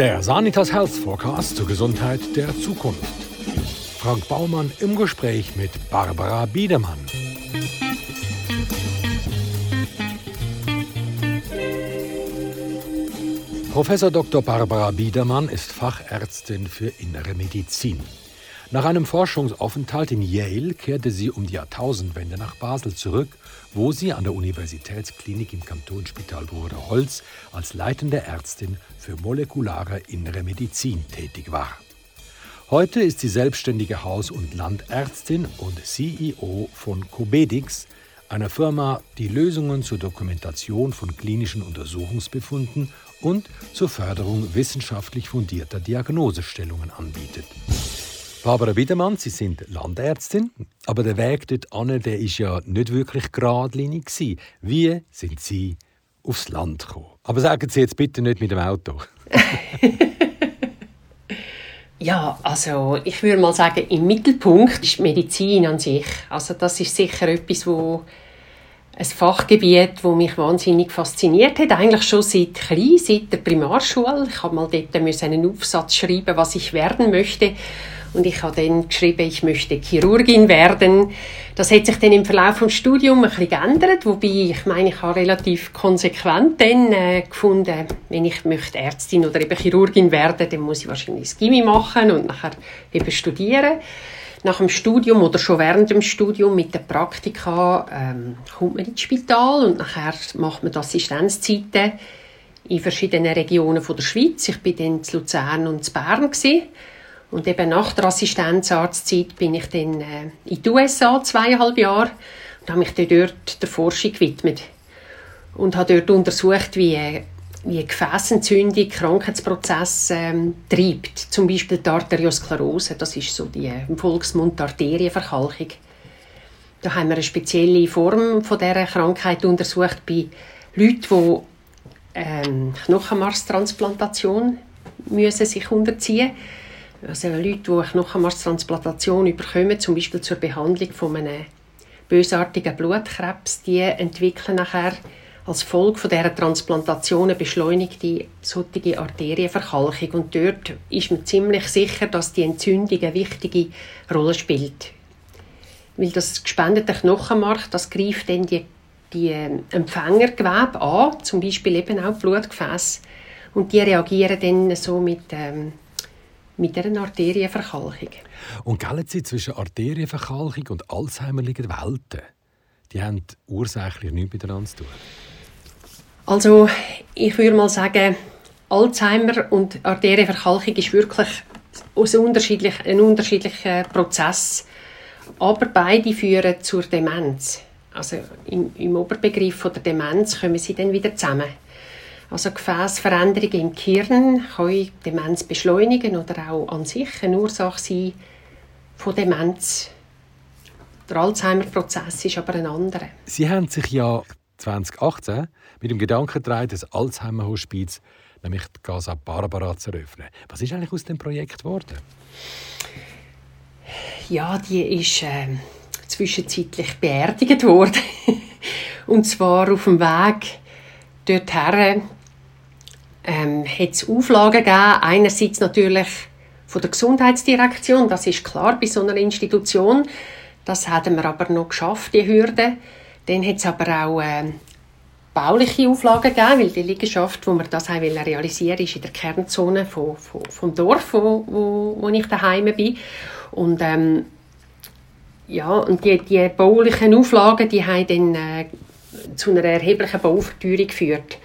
Der Sanitas Health Forecast zur Gesundheit der Zukunft. Frank Baumann im Gespräch mit Barbara Biedermann. Professor Dr. Barbara Biedermann ist Fachärztin für innere Medizin. Nach einem Forschungsaufenthalt in Yale kehrte sie um die Jahrtausendwende nach Basel zurück, wo sie an der Universitätsklinik im Kantonsspital Bruder Holz als leitende Ärztin für molekulare innere Medizin tätig war. Heute ist sie selbstständige Haus- und Landärztin und CEO von Cobedix, einer Firma, die Lösungen zur Dokumentation von klinischen Untersuchungsbefunden und zur Förderung wissenschaftlich fundierter Diagnosestellungen anbietet. Barbara Biedermann, Sie sind Landärztin, aber der Weg dort an, der ist ja nicht wirklich geradlinig. Wie sind Sie aufs Land gekommen? Aber sagen Sie jetzt bitte nicht mit dem Auto. ja, also ich würde mal sagen, im Mittelpunkt ist Medizin an sich. Also das ist sicher etwas, wo ein Fachgebiet, das mich wahnsinnig fasziniert hat, eigentlich schon seit klein, seit der Primarschule. Ich habe mal dort einen Aufsatz schreiben, was ich werden möchte. Und ich habe dann geschrieben, ich möchte Chirurgin werden. Das hat sich dann im Verlauf des Studiums ein bisschen geändert, wobei ich meine, ich habe relativ konsequent dann äh, gefunden, wenn ich möchte Ärztin oder eben Chirurgin werden, dann muss ich wahrscheinlich das Gimmi machen und nachher eben studieren. Nach dem Studium oder schon während dem Studium mit der Praktika ähm, kommt man ins Spital und nachher macht man Assistenzzeiten in verschiedenen Regionen von der Schweiz. Ich bin dann in Luzern und in Bern gewesen. Und eben nach der Assistenzarztzeit bin ich dann äh, in die USA zweieinhalb Jahre und habe mich dort der Forschung gewidmet und habe dort untersucht, wie, wie Gefäßentzündung Krankheitsprozesse ähm, treibt. Zum Beispiel die Arteriosklerose, das ist so die im Volksmund die Arterienverkalkung. Da haben wir eine spezielle Form von dieser Krankheit untersucht bei Leuten, die ähm, Knochenmarstransplantation müssen sich unterziehen müssen also Leute, die eine Knochenmarstransplantation bekommen, zum Beispiel zur Behandlung von einem bösartigen Blutkrebs, die entwickeln nachher als Folge von dieser Transplantation eine beschleunigte solche Arterienverkalkung. Und dort ist man ziemlich sicher, dass die Entzündung eine wichtige Rolle spielt. Weil das gespendete Knochenmark, das greift dann die, die ähm, Empfängergewebe an, zum Beispiel eben auch Blutgefäße. Und die reagieren dann so mit ähm, mit einer Arterienverkalkung. Und gelten Sie zwischen Arterienverkalkung und Alzheimer liegen Welten? Die haben ursächlich nichts miteinander zu tun. Also, ich würde mal sagen, Alzheimer und Arterienverkalkung ist wirklich unterschiedlich, ein unterschiedlicher Prozess. Aber beide führen zur Demenz. Also im, im Oberbegriff von der Demenz kommen sie dann wieder zusammen. Also Gefäßveränderungen im Gehirn können Demenz beschleunigen oder auch an sich eine Ursache sein von Demenz. Der Alzheimer-Prozess ist aber ein anderer. Sie haben sich ja 2018 mit dem Gedanken getragen, das Alzheimer-Hospiz, nämlich die Casa Barbara, zu eröffnen. Was ist eigentlich aus dem Projekt geworden? Ja, die ist äh, zwischenzeitlich beerdigt worden. Und zwar auf dem Weg dorthin ähm, hat es Auflagen gegeben. Einerseits natürlich von der Gesundheitsdirektion, das ist klar bei so einer Institution. Das haben wir aber noch geschafft, die Hürde. Dann hat es aber auch äh, bauliche Auflagen gegeben, weil die Liegenschaft, wo wir das haben realisieren ist in der Kernzone von, von, vom Dorf, wo, wo, wo ich daheim bin. Und ähm, ja, und die, die baulichen Auflagen, die haben dann äh, zu einer erheblichen Bauverteuerung geführt.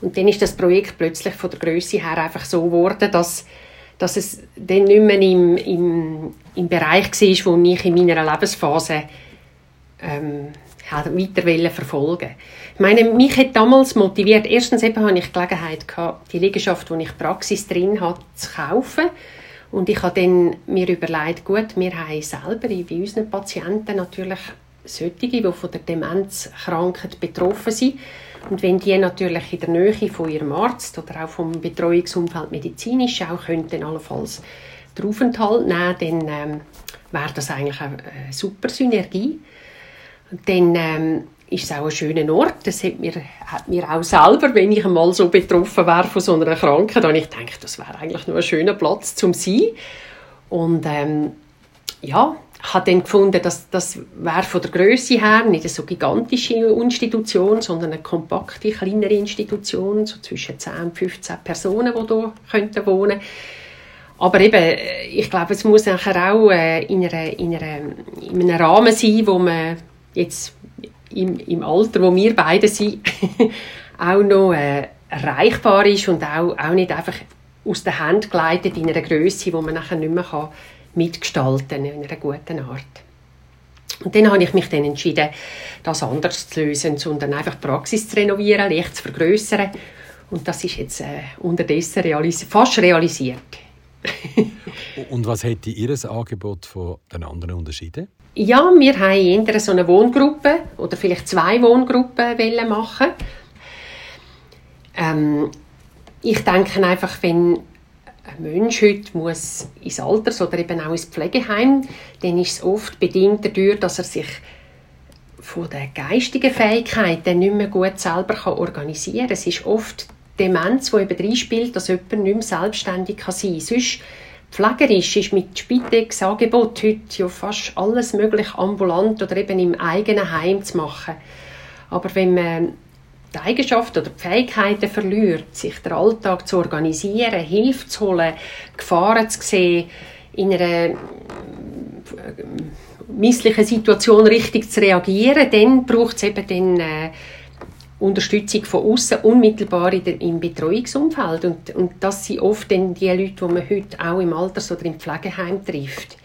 Und dann ist das Projekt plötzlich von der Größe her einfach so geworden, dass, dass es dann nicht mehr im, im, im Bereich war, wo ich in meiner Lebensphase ähm, weiter verfolgen Ich meine, mich hat damals motiviert, erstens eben hatte ich die Gelegenheit gehabt, die Liegenschaft, wo ich Praxis drin hatte, zu kaufen. Und ich habe dann mir überlegt, gut, wir haben selber bei unseren Patienten natürlich solche, die von der Demenzkrankheit betroffen sind. Und wenn die natürlich in der Nähe von ihrem Arzt oder auch vom Betreuungsumfeld medizinisch auch könnten allenfalls den Aufenthalt nehmen, dann ähm, wäre das eigentlich eine super Synergie. Dann ähm, ist es auch ein schöner Ort. Das hat mir, hat mir auch selber, wenn ich einmal so betroffen wäre von so einer Krankheit, dann ich denke, das wäre eigentlich nur ein schöner Platz zum sein. Und ähm, ja, habe dann gefunden, dass das wäre von der Größe her nicht eine so gigantische Institution, sondern eine kompakte, kleinere Institution, so zwischen 10 und 15 Personen, die hier könnten wohnen. Aber eben, ich glaube, es muss nachher auch äh, in, einer, in, einer, in einem Rahmen sein, wo man jetzt im, im Alter, wo wir beide sind, auch noch äh, erreichbar ist und auch, auch nicht einfach aus der Hand geleitet in einer Größe, wo man nachher nicht mehr kann mitgestalten in einer guten Art. Und dann habe ich mich dann entschieden, das anders zu lösen, sondern einfach die Praxis zu renovieren, leicht zu vergrößern. Und das ist jetzt äh, unterdessen realis fast realisiert. Und was hätte Ihr Angebot von den anderen unterschieden? Ja, wir haben eher so eine Wohngruppe oder vielleicht zwei Wohngruppen machen. Ähm, ich denke einfach, wenn ein Mensch heute muss ins Alters- oder eben auch ins Pflegeheim, dann ist es oft bedingt dadurch, dass er sich von den geistigen Fähigkeiten nicht mehr gut selber organisieren kann. Es ist oft Demenz, die eben reinspielt, dass jemand nicht mehr selbstständig sein kann. Sonst pflegerisch ist mit Spitex-Angebot heute ja fast alles möglich ambulant oder eben im eigenen Heim zu machen. Aber wenn man die Eigenschaften oder die Fähigkeiten verliert, sich den Alltag zu organisieren, Hilfe zu holen, Gefahren zu sehen, in einer äh, misslichen Situation richtig zu reagieren, dann braucht es eben dann, äh, Unterstützung von außen unmittelbar in der, im Betreuungsumfeld und, und das sind oft dann die Leute, die man heute auch im Alters- oder im Pflegeheim trifft.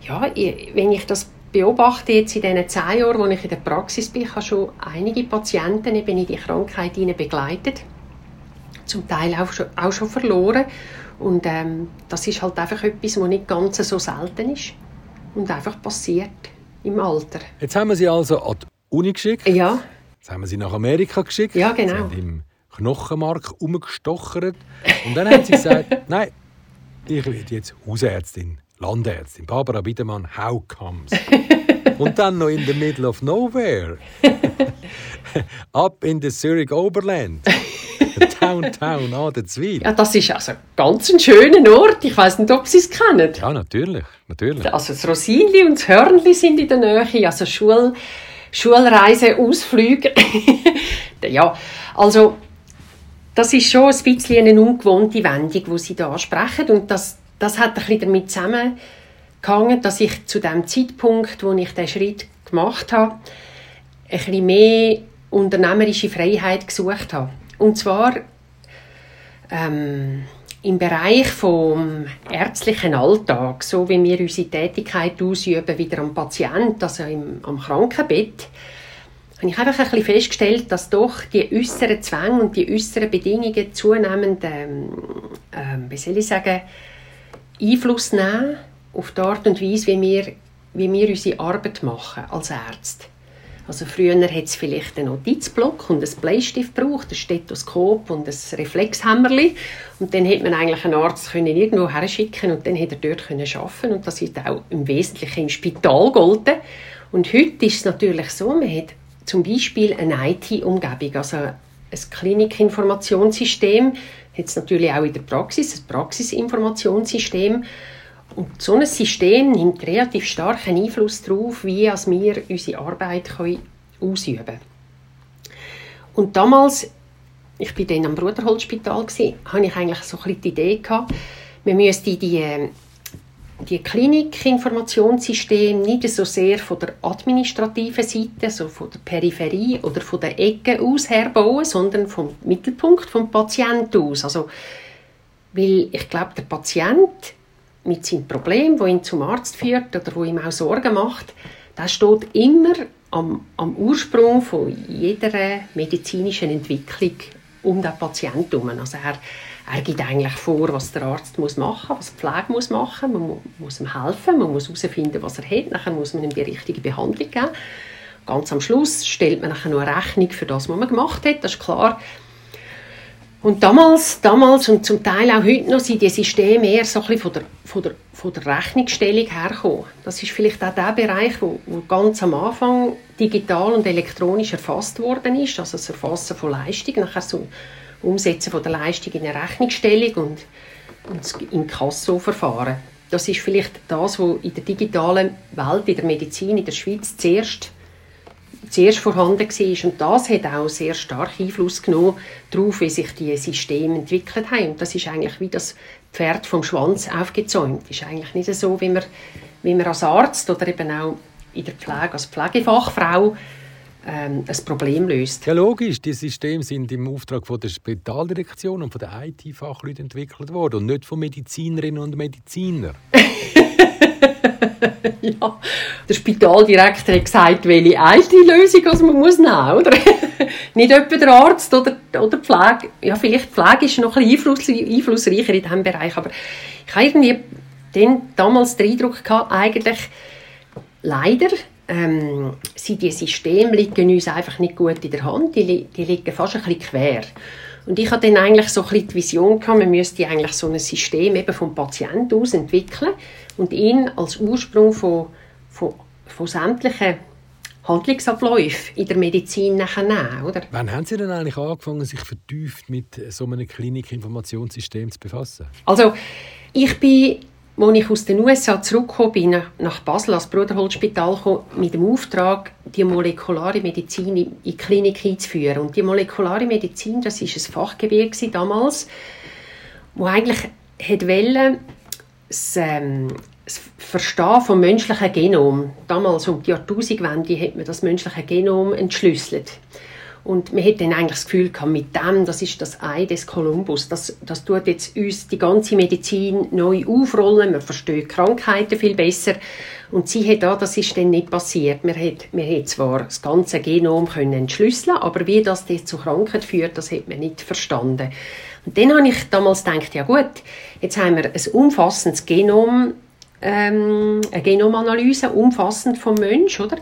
Ja, wenn ich das beobachte jetzt in diesen zehn Jahren, wo ich in der Praxis bin, habe schon einige Patienten eben in die Krankheit begleitet. Zum Teil auch schon, auch schon verloren. Und ähm, das ist halt einfach etwas, was nicht ganz so selten ist und einfach passiert im Alter. Jetzt haben wir sie also an die Uni geschickt. Ja. Jetzt haben wir sie nach Amerika geschickt. Ja, genau. Sie haben im Knochenmark umgestochert. Und dann hat sie gesagt, nein, ich werde jetzt Hausärztin. Landärztin Barbara Biedermann, how comes? Und dann noch in the middle of nowhere. Up in the Zurich Oberland. Downtown an der Zwil. Ja, das ist also ganz ein schöner Ort. Ich weiß nicht, ob Sie es kennen. Ja, natürlich, natürlich. Also das Rosinli und das Hörnli sind in der Nähe. Also Schul Schulreise, Ausflüge. ja, also das ist schon ein bisschen eine ungewohnte Wendung, die Sie da ansprechen. Und das das hat ein bisschen damit zusammengehangen, dass ich zu dem Zeitpunkt, wo ich den Schritt gemacht habe, ein bisschen mehr unternehmerische Freiheit gesucht habe. Und zwar ähm, im Bereich vom ärztlichen Alltag, so wie wir unsere Tätigkeit ausüben, wieder am Patient, also im, am Krankenbett, habe ich einfach ein bisschen festgestellt, dass doch die äußeren Zwänge und die äußeren Bedingungen zunehmend, ähm, äh, wie soll ich sagen, Einfluss nehmen auf die Art und Weise, wie wir, wie wir unsere Arbeit machen als Ärzte. Also früher hat es vielleicht einen Notizblock und einen Bleistift gebraucht, ein Stethoskop und ein Reflexhämmerli. Und dann hätte man eigentlich einen Arzt können irgendwo herschicken und dann hätte er dort können arbeiten und das ist auch im Wesentlichen im Spital gegolten. Und heute ist es natürlich so, man hat zum Beispiel eine IT-Umgebung, also ein Klinikinformationssystem, hat es natürlich auch in der Praxis ein Praxisinformationssystem. Und so ein System nimmt relativ starken Einfluss darauf, wie wir unsere Arbeit ausüben können. Und damals, ich war dann am Bruderholzspital, hatte ich eigentlich so ein die Idee, gehabt, wir müssten die ähm, die Klinikinformationssystem nicht so sehr von der administrativen Seite, so von der Peripherie oder von der Ecke aus herbauen, sondern vom Mittelpunkt vom Patienten aus. Also, weil ich glaube, der Patient mit seinem Problem, wo ihn zum Arzt führt oder wo ihm auch Sorgen macht, der steht immer am, am Ursprung von jeder medizinischen Entwicklung um den Patienten herum. Also er, er gibt eigentlich vor, was der Arzt muss machen muss, was die Pflege muss machen muss. Man muss ihm helfen, man muss herausfinden, was er hat. Dann muss man ihm die richtige Behandlung geben. Ganz am Schluss stellt man nachher noch eine Rechnung für das, was man gemacht hat. Das ist klar. Und damals, damals und zum Teil auch heute noch sind die Systeme eher so ein bisschen von der, von der, von der Rechnungsstellung hergekommen. Das ist vielleicht auch der Bereich, wo, wo ganz am Anfang digital und elektronisch erfasst worden ist, also das Erfassen von Leistung, nachher so Umsetzen von der Leistung in eine Rechnungsstellung und, und das. Das ist vielleicht das, was in der digitalen Welt, in der Medizin, in der Schweiz zuerst, zuerst vorhanden war. Und das hat auch sehr stark Einfluss genommen darauf, wie sich die Systeme entwickelt haben. Und das ist eigentlich wie das Pferd vom Schwanz aufgezäumt. Ist eigentlich nicht so, wie man, wie man als Arzt oder eben auch in der Pflege als Pflegefachfrau ähm, ein Problem löst. Ja, logisch. Die Systeme sind im Auftrag von der Spitaldirektion und von den IT-Fachleuten entwickelt worden und nicht von Medizinerinnen und Medizinern. ja, der Spitaldirektor hat gesagt, welche IT-Lösung also man muss nehmen oder? Nicht etwa der Arzt oder, oder die Pflege. Ja, vielleicht die Pflege ist noch ein bisschen einflussreicher in diesem Bereich, aber ich habe irgendwie den, damals den Eindruck gehabt, eigentlich leider ähm, sind die Systeme liegen uns einfach nicht gut in der Hand, die, die liegen fast ein bisschen quer. Und ich hatte dann eigentlich so ein bisschen die Vision gehabt, man müsste eigentlich so ein System eben vom Patienten aus entwickeln und ihn als Ursprung von, von, von sämtlichen Handlungsabläufen in der Medizin nachher nehmen, oder? Wann haben Sie denn eigentlich angefangen, sich vertieft mit so einem Klinikinformationssystem zu befassen? Also, ich bin als ich aus den USA zurückgekommen bin, nach Basel als Bruderholzspital mit dem Auftrag, die molekulare Medizin in die Klinik einzuführen. Und die molekulare Medizin, das ist ein Fachgebiet damals, wo eigentlich wollte, das, ähm, das Verstehen vom menschlichen Genom. Damals um die Jahrtausendwende hat man das menschliche Genom entschlüsselt. Und man hat dann eigentlich das Gefühl gehabt, mit dem, das ist das Ei des Kolumbus, das, das tut jetzt uns die ganze Medizin neu aufrollen, man versteht Krankheiten viel besser. Und sie hat da, das ist dann nicht passiert. Man hat, man hat zwar das ganze Genom können entschlüsseln, aber wie das zu Krankheit führt, das hat man nicht verstanden. Und dann habe ich damals gedacht, ja gut, jetzt haben wir ein umfassendes Genom, ähm, eine Genomanalyse, umfassend vom Mensch, oder?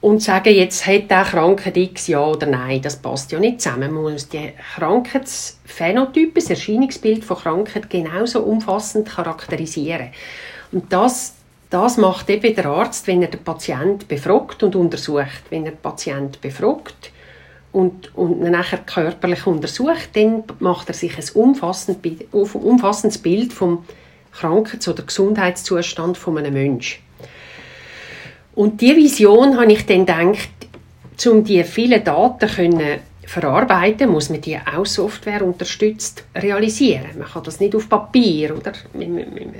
Und sagen, jetzt hat der Krankheit X ja oder nein, das passt ja nicht zusammen. Man muss die Krankheitsphänotypen, das Erscheinungsbild von Krankheit genauso umfassend charakterisieren. Und das, das macht eben der Arzt, wenn er den Patient befragt und untersucht. Wenn er den Patient befragt und, und nachher körperlich untersucht, dann macht er sich ein umfassendes Bild, vom Krankheits- oder Gesundheitszustand von einem Menschen. Und diese Vision habe ich dann gedacht, um die vielen Daten können verarbeiten, muss man die auch Software unterstützt realisieren. Man kann das nicht auf Papier oder ein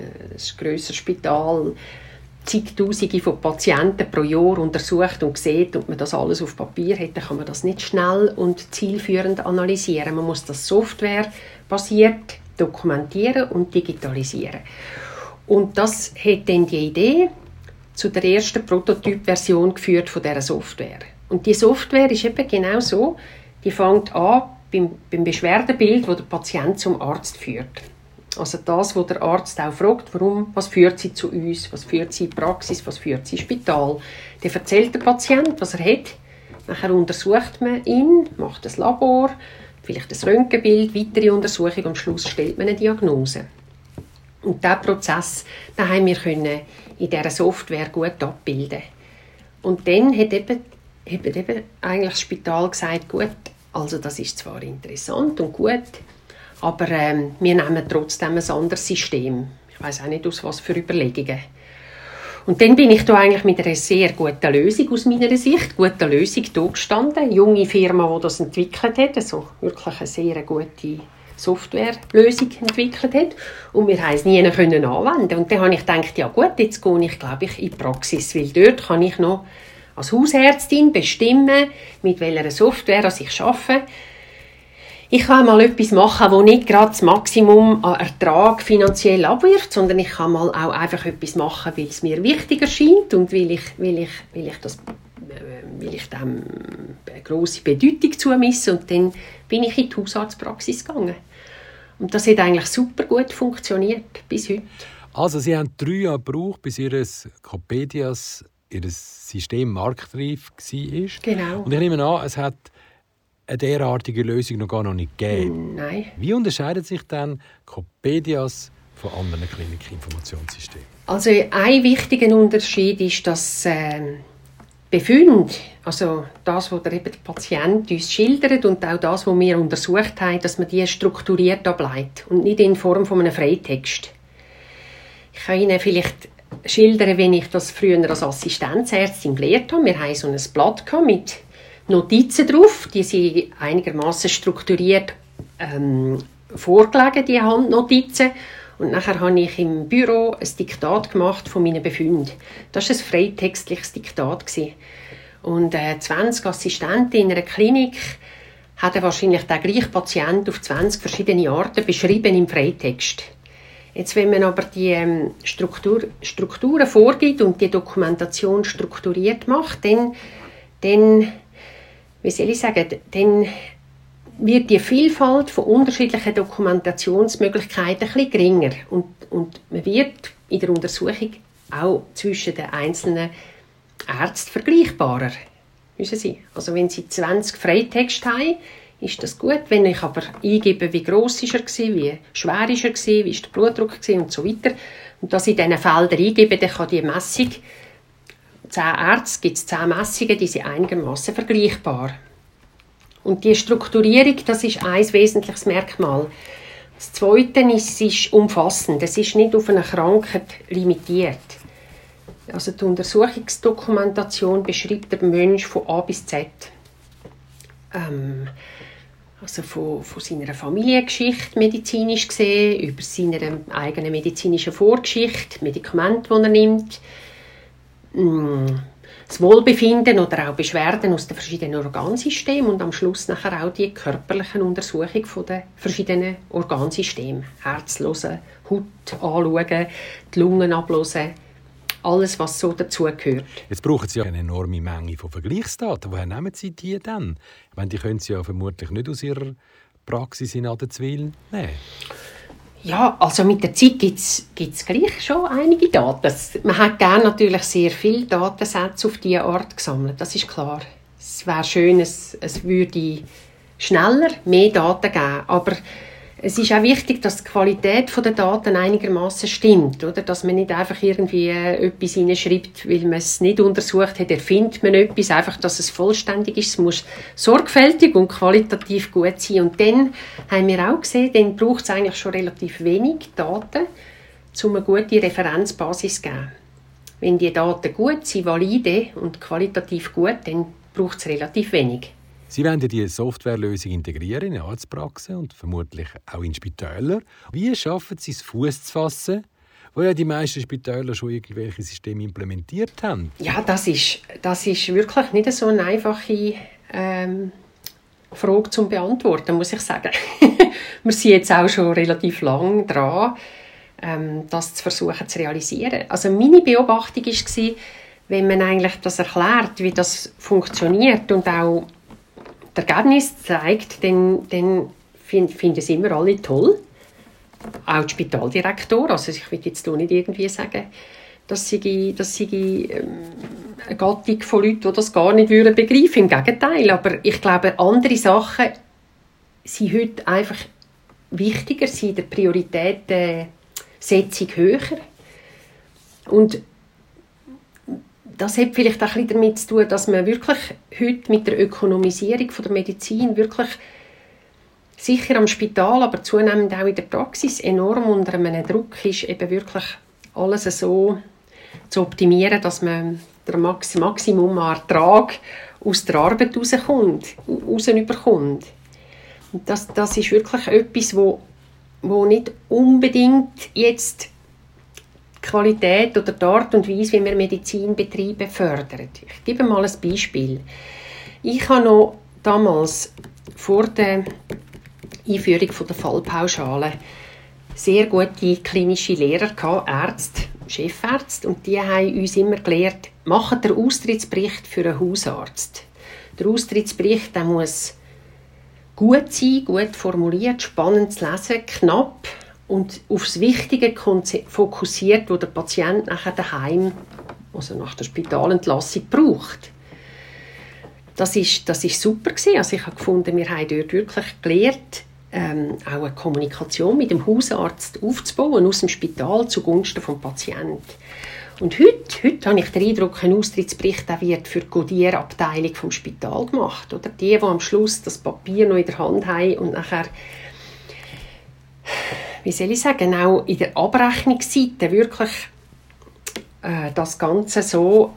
grösseres Spital zigtausende von Patienten pro Jahr untersucht und sieht und man das alles auf Papier hat, dann kann man das nicht schnell und zielführend analysieren. Man muss das Software basiert dokumentieren und digitalisieren. Und das hat dann die Idee, zu der ersten Prototypversion geführt von dieser Software. Und die Software ist eben genau so, die fängt an beim, beim Beschwerdebild, wo der Patient zum Arzt führt. Also das, wo der Arzt auch fragt, warum, was führt sie zu uns, was führt sie in die Praxis, was führt sie ins Spital. Dann erzählt der Patient, was er hat. Nachher untersucht man ihn, macht das Labor, vielleicht ein Röntgenbild, weitere Untersuchung und am Schluss stellt man eine Diagnose. Und diesen Prozess den haben wir können in dieser Software gut abbilden. Und dann hat eben, hat eben eigentlich das Spital gesagt, gut, also das ist zwar interessant und gut, aber ähm, wir nehmen trotzdem ein anderes System. Ich weiß auch nicht, aus was für Überlegungen. Und dann bin ich da eigentlich mit einer sehr guten Lösung aus meiner Sicht, guten Lösung da gestanden. Eine junge Firma, die das entwickelt hat, also wirklich eine sehr gute Softwarelösung entwickelt hat und wir haben es nie können anwenden und dann habe ich gedacht, ja gut, jetzt gehe ich glaube ich in die Praxis, weil dort kann ich noch als Hausärztin bestimmen, mit welcher Software ich arbeite. Ich kann mal etwas machen, wo nicht gerade das Maximum an Ertrag finanziell abwirft, sondern ich kann mal auch einfach etwas machen, weil es mir wichtig erscheint und weil ich, weil ich, weil ich das äh, will ich dem eine grosse Bedeutung zumisse und dann bin ich in die Hausarztpraxis gegangen. Und das hat eigentlich super gut funktioniert, bis heute. Also Sie haben drei Jahre gebraucht, bis Ihr Copedias, Ihr System marktreif war. Genau. Und ich nehme an, es hat eine derartige Lösung noch gar noch nicht gegeben. Nein. Wie unterscheidet sich dann Copedias von anderen Klinikinformationssystemen? Also ein wichtiger Unterschied ist, dass äh, Befunde, also das, was der, eben der Patient uns schildert und auch das, was wir untersucht haben, dass man die strukturiert ableitet und nicht in Form von einem Freitext. Ich kann Ihnen vielleicht schildern, wenn ich das früher als Assistenzärztin gelehrt habe. Wir hatten so ein Blatt mit Notizen drauf, die sind einigermaßen strukturiert ähm, vorgelegen, die Handnotizen. Und nachher habe ich im Büro ein Diktat gemacht von meinen Befunden. Das war ein freitextliches Diktat. Und äh, 20 Assistenten in einer Klinik haben wahrscheinlich den gleichen Patienten auf 20 verschiedene Arten beschrieben im Freitext. Jetzt, wenn man aber die ähm, Struktur, Strukturen vorgibt und die Dokumentation strukturiert macht, dann, dann wie soll ich sagen, dann wird die Vielfalt von unterschiedlichen Dokumentationsmöglichkeiten ein bisschen geringer und, und man wird in der Untersuchung auch zwischen den einzelnen Ärzten vergleichbarer. Wissen Sie? Also wenn Sie 20 Freitexte haben, ist das gut. Wenn ich aber eingebe, wie gross ist er war, wie schwer ist er war, wie ist der Blutdruck und so weiter, und das in diesen Feldern eingebe, dann kann die Messung, zehn Ärzte gibt es zehn Messungen, die sind einigermaßen vergleichbar. Und die Strukturierung, das ist ein wesentliches Merkmal. Das Zweite ist, es ist umfassend. Es ist nicht auf eine Krankheit limitiert. Also die Untersuchungsdokumentation beschreibt den Mensch von A bis Z. Ähm, also von, von seiner Familiengeschichte medizinisch gesehen, über seine eigene medizinische Vorgeschichte, Medikamente, die er nimmt, mm, das Wohlbefinden oder auch Beschwerden aus den verschiedenen Organsystemen und am Schluss nachher auch die körperliche Untersuchung den verschiedenen Organsystemen. Herz Haut anschauen, die Lungen ablösen, alles, was so dazugehört. Jetzt brauchen Sie ja eine enorme Menge von Vergleichsdaten. Woher nehmen Sie die denn? Ich meine, die können Sie ja vermutlich nicht aus Ihrer Praxis in Adenzwil nehmen. Ja, also mit der Zeit gibt es gleich schon einige Daten. Man hat gerne natürlich sehr viele Datensätze auf diese Art gesammelt, das ist klar. Es wäre schön, es, es würde schneller mehr Daten geben, aber es ist auch wichtig, dass die Qualität der Daten einigermaßen stimmt, oder? Dass man nicht einfach irgendwie äh, etwas hineinschreibt, weil man es nicht untersucht hat, erfindet man etwas, einfach, dass es vollständig ist. Es muss sorgfältig und qualitativ gut sein. Und dann haben wir auch gesehen, dann braucht es eigentlich schon relativ wenig Daten, um eine gute Referenzbasis zu geben. Wenn die Daten gut sind, valide und qualitativ gut, dann braucht es relativ wenig. Sie wollen diese Softwarelösung integrieren in Arztpraxen und vermutlich auch in Spitälern. Wie schaffen Sie es, Fuß zu fassen, wo ja die meisten Spitäler schon irgendwelche Systeme implementiert haben? Ja, das ist, das ist wirklich nicht so eine einfache ähm, Frage zu beantworten, muss ich sagen. Wir sind jetzt auch schon relativ lang dran, ähm, das zu versuchen zu realisieren. Also meine Beobachtung war, wenn man eigentlich das erklärt, wie das funktioniert und auch Ergebnis zeigt, dann, dann finden find es immer alle toll. Auch der Spitaldirektor. Also ich will jetzt nicht irgendwie sagen, dass sie, dass sie ähm, eine Gattung von Leuten, die das gar nicht würden begreifen. Im Gegenteil. Aber ich glaube, andere Sachen sind heute einfach wichtiger, sind der Prioritätensetzung höher. Und das hat vielleicht auch ein damit zu tun, dass man wirklich heute mit der Ökonomisierung von der Medizin wirklich sicher am Spital, aber zunehmend auch in der Praxis enorm unter einem Druck ist, eben wirklich alles so zu optimieren, dass man der Max Maximum Ertrag aus der Arbeit rauskommt, rausüberkommt. Das, das ist wirklich etwas, wo, wo nicht unbedingt jetzt Qualität oder die Art und Weise, wie wir Medizinbetriebe fördern. Ich gebe mal ein Beispiel. Ich habe noch damals vor der Einführung der Fallpauschale sehr gute klinische Lehrer Ärzte, Chefärzte, und die haben uns immer gelehrt, machen den Austrittsbericht für einen Hausarzt. Der Austrittsbericht der muss gut sein, gut formuliert, spannend zu lesen, knapp, und aufs Wichtige fokussiert, wo der Patient nachher daheim, also nach der Spitalentlassung, braucht. Das ist, das ist super gewesen. Also ich habe gefunden, wir haben dort wirklich gelernt, ähm, auch eine Kommunikation mit dem Hausarzt aufzubauen aus dem Spital zugunsten des Patienten. Und heute, heute habe ich den Eindruck, ein Austrittsbericht der wird für die Codierabteilung vom Spital gemacht. Oder die, die am Schluss das Papier noch in der Hand haben und nachher, wie soll ich sagen, auch in der Abrechnungsseite wirklich äh, das Ganze so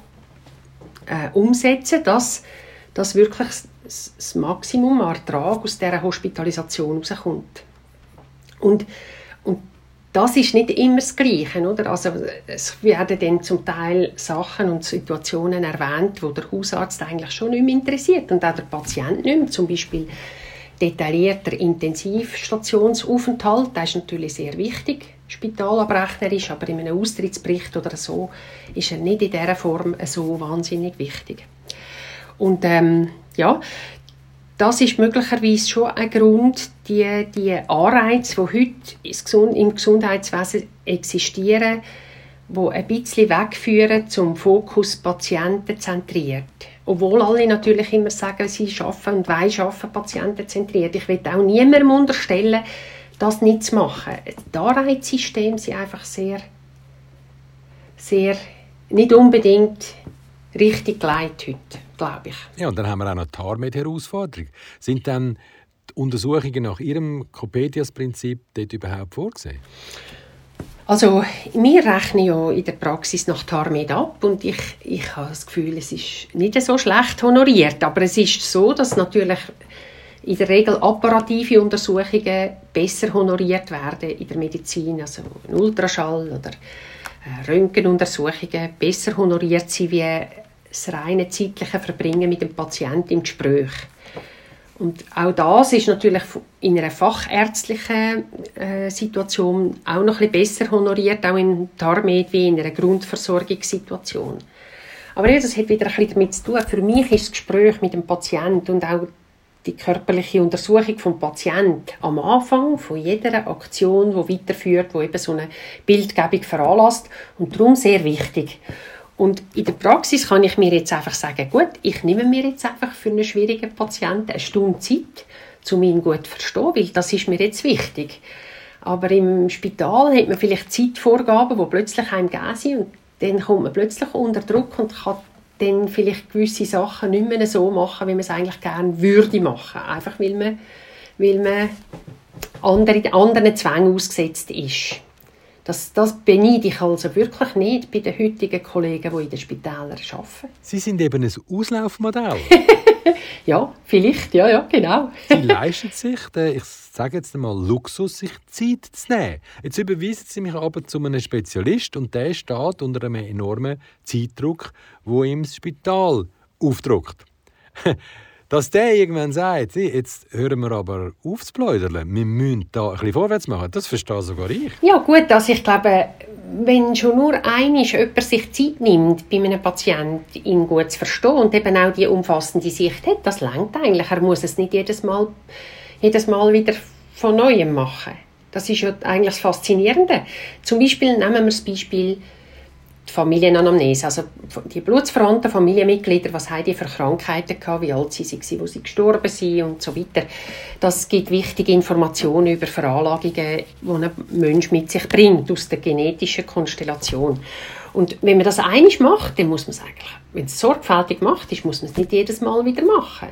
äh, umsetzen, dass, dass wirklich das Maximum Ertrag aus dieser Hospitalisation rauskommt. Und, und das ist nicht immer das Gleiche. Oder? Also, es werden dann zum Teil Sachen und Situationen erwähnt, wo der Hausarzt eigentlich schon nicht mehr interessiert und auch der Patient nicht mehr. Zum Beispiel detaillierter Intensivstationsaufenthalt, das ist natürlich sehr wichtig, spitalabrechnerisch, aber in einem Austrittsbericht oder so ist er nicht in dieser Form so wahnsinnig wichtig. Und ähm, ja, das ist möglicherweise schon ein Grund, die, die Anreize, die heute im Gesundheitswesen existieren, wo ein bisschen wegführen zum Fokus patientenzentriert. Obwohl alle natürlich immer sagen, sie schaffen und wollen schaffen patientenzentriert. Ich will auch niemandem unterstellen, das nicht zu machen. Die Anreizsysteme sind einfach sehr, sehr nicht unbedingt richtig geleitet heute glaube ich. Ja, und dann haben wir auch noch die Haarmed-Herausforderung. Sind dann die Untersuchungen nach Ihrem Copedias-Prinzip dort überhaupt vorgesehen? Also, wir rechnen ja in der Praxis nach Tarmed ab und ich, ich habe das Gefühl, es ist nicht so schlecht honoriert, aber es ist so, dass natürlich in der Regel apparative Untersuchungen besser honoriert werden in der Medizin, also ein Ultraschall oder äh, Röntgenuntersuchungen besser honoriert sind wie das reine zeitliche Verbringen mit dem Patienten im Gespräch. Und auch das ist natürlich in einer fachärztlichen äh, Situation auch noch ein bisschen besser honoriert, auch in Tarmed wie in einer Grundversorgungssituation. Aber ja, das hat wieder ein bisschen damit zu tun. Für mich ist das Gespräch mit dem Patienten und auch die körperliche Untersuchung vom Patienten am Anfang von jeder Aktion, die weiterführt, wo eben so eine Bildgebung veranlasst und darum sehr wichtig. Und in der Praxis kann ich mir jetzt einfach sagen, gut, ich nehme mir jetzt einfach für einen schwierigen Patienten eine Stunde Zeit, um ihn gut zu verstehen, weil das ist mir jetzt wichtig. Aber im Spital hat man vielleicht Zeitvorgaben, die plötzlich einem gegeben sind und dann kommt man plötzlich unter Druck und kann dann vielleicht gewisse Sachen nicht mehr so machen, wie man es eigentlich gerne würde machen. Einfach weil man, weil man andere, anderen Zwängen ausgesetzt ist. Das, das beneide ich also wirklich nicht bei den heutigen Kollegen, die in den Spitälern arbeiten. Sie sind eben ein Auslaufmodell. ja, vielleicht, ja, ja, genau. Sie leisten sich, den, ich sage jetzt einmal, Luxus, sich Zeit zu nehmen. Jetzt überweisen Sie mich aber zu einem Spezialist und der steht unter einem enormen Zeitdruck, wo ihm das Spital aufdruckt. Dass der irgendwann sagt, jetzt hören wir aber auf zu pläudern, wir müssen da ein bisschen vorwärts machen, das verstehe sogar ich. Ja gut, also ich glaube, wenn schon nur einisch jemand sich Zeit nimmt, bei einem Patienten ihn gut zu verstehen und eben auch die umfassende Sicht hat, das langt eigentlich. Er muss es nicht jedes Mal, jedes Mal wieder von Neuem machen. Das ist ja eigentlich das Faszinierende. Zum Beispiel nehmen wir das Beispiel Familienanamnese, also die blutsverwandten Familienmitglieder, was haben die für Krankheiten gehabt, wie alt sie waren, wo sie gestorben sind und so weiter. Das gibt wichtige Informationen über Veranlagungen, die ein Mensch mit sich bringt, aus der genetischen Konstellation. Und wenn man das einig macht, dann muss man es eigentlich, wenn es sorgfältig macht ist, muss man es nicht jedes Mal wieder machen.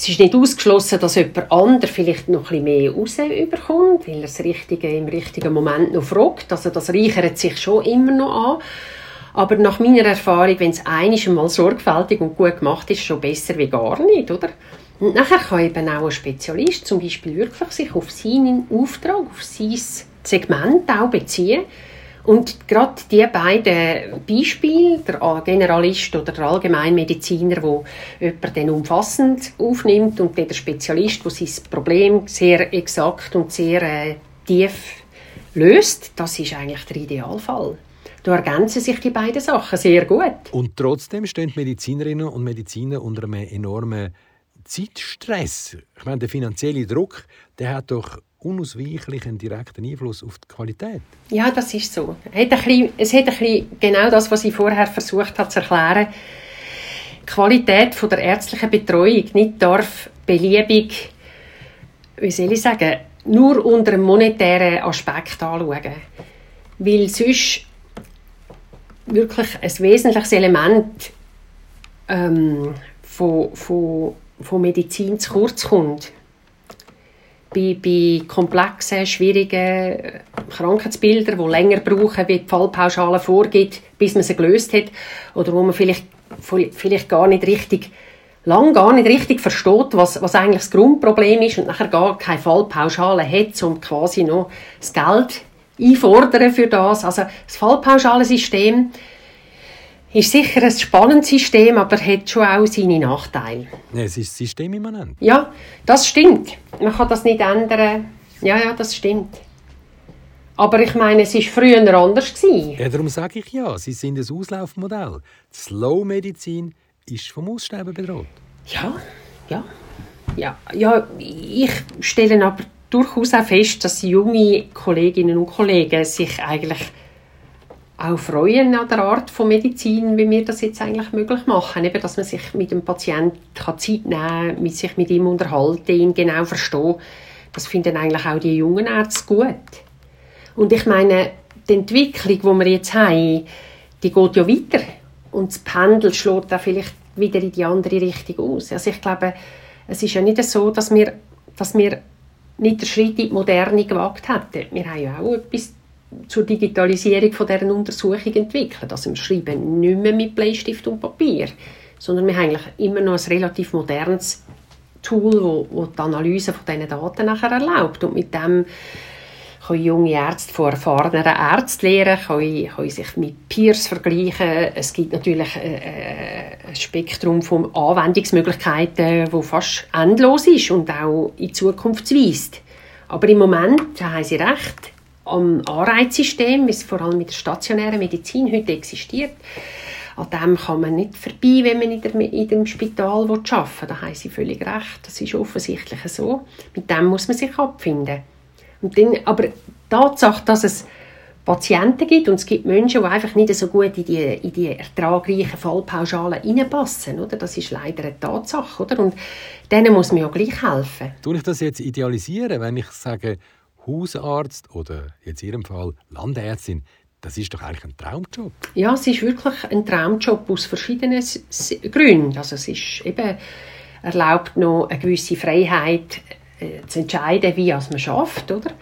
Es ist nicht ausgeschlossen, dass jemand anderes vielleicht noch ein bisschen mehr rausbekommt, weil er das Richtige im richtigen Moment noch fragt. Also das reichert sich schon immer noch an. Aber nach meiner Erfahrung, wenn es einmal sorgfältig und gut gemacht ist, schon besser wie gar nicht, oder? Und nachher kann eben auch ein Spezialist zum Beispiel wirklich sich auf seinen Auftrag, auf sein Segment auch beziehen und gerade die beiden Beispiele, der Generalist oder der Allgemeinmediziner, wo jemand dann umfassend aufnimmt und der Spezialist, wo sein Problem sehr exakt und sehr äh, tief löst, das ist eigentlich der Idealfall. Da ergänzen sich die beiden Sachen sehr gut. Und trotzdem stehen Medizinerinnen und Mediziner unter einem enormen Zeitstress. Ich meine, der finanzielle Druck, der hat doch unausweichlich einen direkten Einfluss auf die Qualität. Ja, das ist so. Es hat ein bisschen, es hat ein genau das, was ich vorher versucht habe zu erklären. Die Qualität von der ärztlichen Betreuung nicht darf beliebig, wie soll ich sagen, nur unter einem monetären Aspekt anschauen. Weil sonst wirklich ein wesentliches Element ähm, von, von, von Medizin zu kurz kommt. Bei, bei komplexen, schwierigen Krankheitsbildern, die länger brauchen, wie die Fallpauschale vorgibt, bis man sie gelöst hat, oder wo man vielleicht, vielleicht gar nicht richtig lang gar nicht richtig versteht, was, was eigentlich das Grundproblem ist und nachher gar keine Fallpauschale hat, um quasi noch das Geld einfordern für das. Also das Fallpauschalensystem ist sicher ein spannendes System, aber hat schon auch seine Nachteile. Ja, es ist systemimmanent. Ja, das stimmt. Man kann das nicht ändern. Ja, ja, das stimmt. Aber ich meine, es war früher anders. Gewesen. Ja, darum sage ich ja, Sie sind ein Auslaufmodell. Die Slow-Medizin ist vom Aussterben bedroht. Ja, ja. Ja, ja, ich stelle aber durchaus auch fest, dass junge Kolleginnen und Kollegen sich eigentlich auch freuen an der Art von Medizin, wie wir das jetzt eigentlich möglich machen. Eben, dass man sich mit dem Patienten Zeit nehmen kann, sich mit ihm unterhalten, ihn genau verstehen. Das finden eigentlich auch die jungen Ärzte gut. Und ich meine, die Entwicklung, die wir jetzt haben, die geht ja weiter. Und das Pendel schlägt auch vielleicht wieder in die andere Richtung aus. Also ich glaube, es ist ja nicht so, dass wir, dass wir nicht den Schritt in die Moderne gewagt hätten. Wir haben ja auch etwas zur Digitalisierung von deren Untersuchung entwickelt. Also wir schreiben nicht mehr mit Bleistift und Papier, sondern wir haben eigentlich immer noch ein relativ modernes Tool, wo die Analyse von diesen Daten nachher erlaubt. Und mit dem können junge Ärzte von erfahrenen Ärzten lernen, können, können sich mit Peers vergleichen. Es gibt natürlich äh, äh, ein Spektrum von Anwendungsmöglichkeiten, das fast endlos ist und auch in Zukunft weist. Aber im Moment, da haben Sie recht, am Anreizsystem, wie es vor allem mit der stationären Medizin heute existiert, an dem kann man nicht vorbei, wenn man in, der, dem Spital arbeiten will. Da haben Sie völlig recht. Das ist offensichtlich so. Mit dem muss man sich abfinden. Und dann, aber die Tatsache, dass es Patienten gibt und es gibt Menschen, die einfach nicht so gut in die, in die ertragreichen Fallpauschalen reinpassen, oder? das ist leider eine Tatsache. Oder? Und denen muss man ja gleich helfen. Tue ich das jetzt idealisieren, wenn ich sage, Hausarzt oder jetzt in Ihrem Fall Landärztin, das ist doch eigentlich ein Traumjob. Ja, es ist wirklich ein Traumjob aus verschiedenen Gründen. Also es ist eben erlaubt noch eine gewisse Freiheit, äh, zu entscheiden, wie man schafft, oder?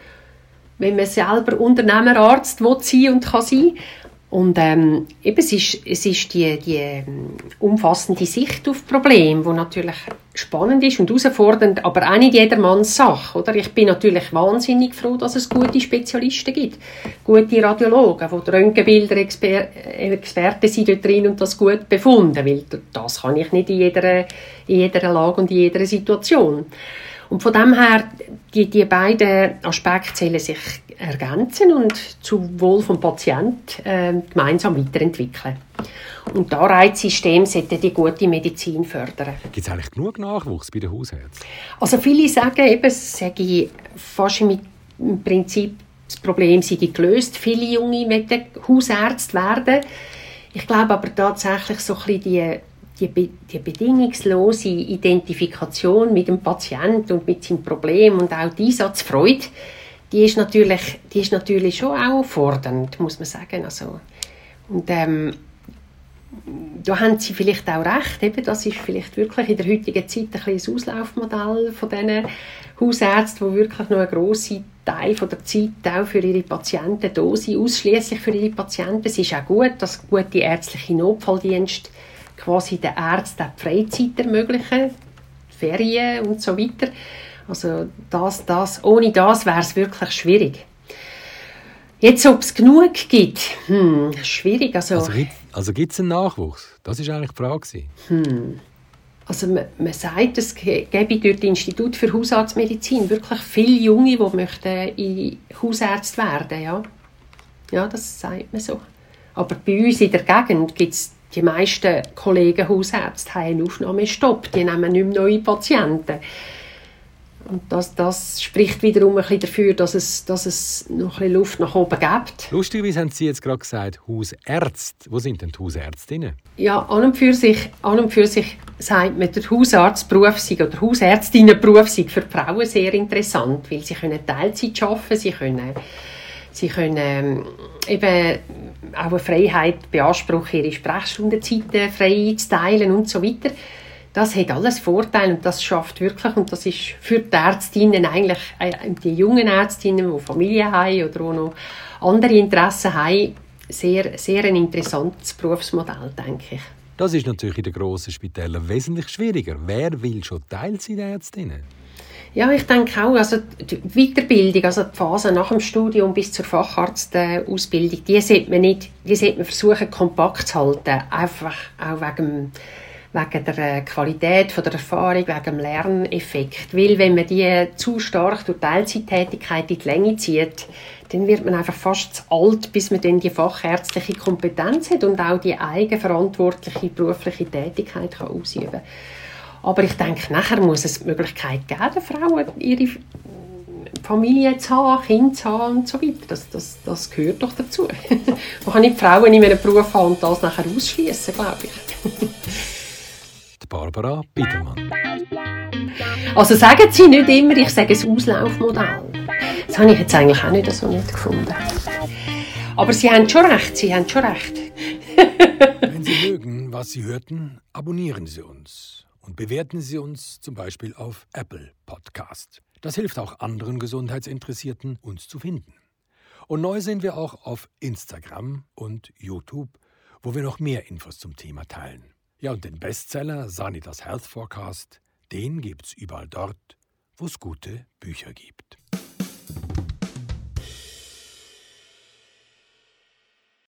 Wenn man selber Unternehmer, Arzt will sein und kann sein. Und ähm, eben, es ist, es ist die, die umfassende Sicht auf Probleme, die natürlich spannend ist und herausfordernd, aber auch nicht jedermanns Sache. Oder? Ich bin natürlich wahnsinnig froh, dass es gute Spezialisten gibt. Gute Radiologen, die Röntgenbilder Exper äh, sind dort drin und das gut befunden, weil das kann ich nicht in jeder, in jeder Lage und in jeder Situation. Und von dem her, die, die beiden Aspekte zählen sich ergänzen und zum Wohl des Patienten äh, gemeinsam weiterentwickeln. Und das Anreizsystem sollte die gute Medizin fördern. Gibt es eigentlich genug Nachwuchs bei den Hausärzten? Also viele sagen eben, sage fast im, im Prinzip, das Problem sei gelöst. Viele Junge möchten Hausärzte werden. Ich glaube aber tatsächlich so ein bisschen die die, die bedingungslose Identifikation mit dem Patienten und mit seinem Problem und auch die Einsatzfreude, die ist natürlich, die ist natürlich schon auch fordernd, muss man sagen. Also, und ähm, da haben Sie vielleicht auch recht, eben, das ist vielleicht wirklich in der heutigen Zeit ein, ein Auslaufmodell von diesen Hausärzten, die wirklich noch einen grossen Teil von der Zeit auch für ihre Patienten da sind, ausschließlich für ihre Patienten. Es ist auch gut, dass gute ärztliche Notfalldienste quasi den Ärzten die Freizeit ermöglichen, Ferien und so weiter. Also das, das, ohne das wäre es wirklich schwierig. Jetzt, ob es genug gibt, hm, schwierig. Also, also, also gibt es einen Nachwuchs? Das war eigentlich die Frage. Hm. Also man, man sagt, es gäbe durch das Institut für Hausarztmedizin wirklich viele Junge, die möchten Hausarzt werden ja. ja, das sagt man so. Aber bei uns in der Gegend gibt es die meisten Kollegen Hausärzte haben einen Aufnahmestopp, die nehmen nicht mehr neue Patienten. Und das, das spricht wiederum ein bisschen dafür, dass es, dass es noch ein bisschen Luft nach oben gibt. Lustigerweise haben Sie jetzt gerade gesagt, Hausärzte. Wo sind denn die Hausärztinnen? Ja, an und für sich, an und für sich sagt man, der Hausarztberuf oder Hausärztinnenberuf sei für Frauen sehr interessant, weil sie können Teilzeit arbeiten, sie können Sie können ähm, eben auch eine Freiheit beanspruchen, ihre Sprechstundenzeiten frei zu teilen und so weiter. Das hat alles Vorteile und das schafft wirklich, und das ist für die Ärztinnen eigentlich, äh, die jungen Ärztinnen, die Familie haben oder auch noch andere Interessen haben, sehr, sehr ein interessantes Berufsmodell, denke ich. Das ist natürlich in den grossen Spitälern wesentlich schwieriger. Wer will schon Teilzeitärztinnen? Ja, ich denke auch, also die Weiterbildung, also die Phase nach dem Studium bis zur Facharztausbildung, die sollte man nicht, die sollte man versuchen kompakt zu halten, einfach auch wegen, wegen der Qualität von der Erfahrung, wegen dem Lerneffekt, weil wenn man die zu stark durch Teilzeittätigkeit in die Länge zieht, dann wird man einfach fast zu alt, bis man dann die fachärztliche Kompetenz hat und auch die eigenverantwortliche berufliche Tätigkeit kann ausüben kann. Aber ich denke, nachher muss es die Möglichkeit geben, Frauen ihre Familie zu haben, Kinder zu haben und so weiter. Das, das, das gehört doch dazu. Man kann nicht Frauen in einem Beruf haben und das nachher ausschließen, glaube ich. Die Barbara Biedermann. Also sagen Sie nicht immer, ich sage ein Auslaufmodell. Das habe ich jetzt eigentlich auch nicht so nicht gefunden. Aber Sie haben schon recht, Sie haben schon recht. Wenn Sie mögen, was Sie hörten, abonnieren Sie uns und bewerten Sie uns zum Beispiel auf Apple Podcast. Das hilft auch anderen Gesundheitsinteressierten, uns zu finden. Und neu sind wir auch auf Instagram und YouTube, wo wir noch mehr Infos zum Thema teilen. Ja, und den Bestseller Sanitas Health Forecast, den gibt's überall dort, wo es gute Bücher gibt.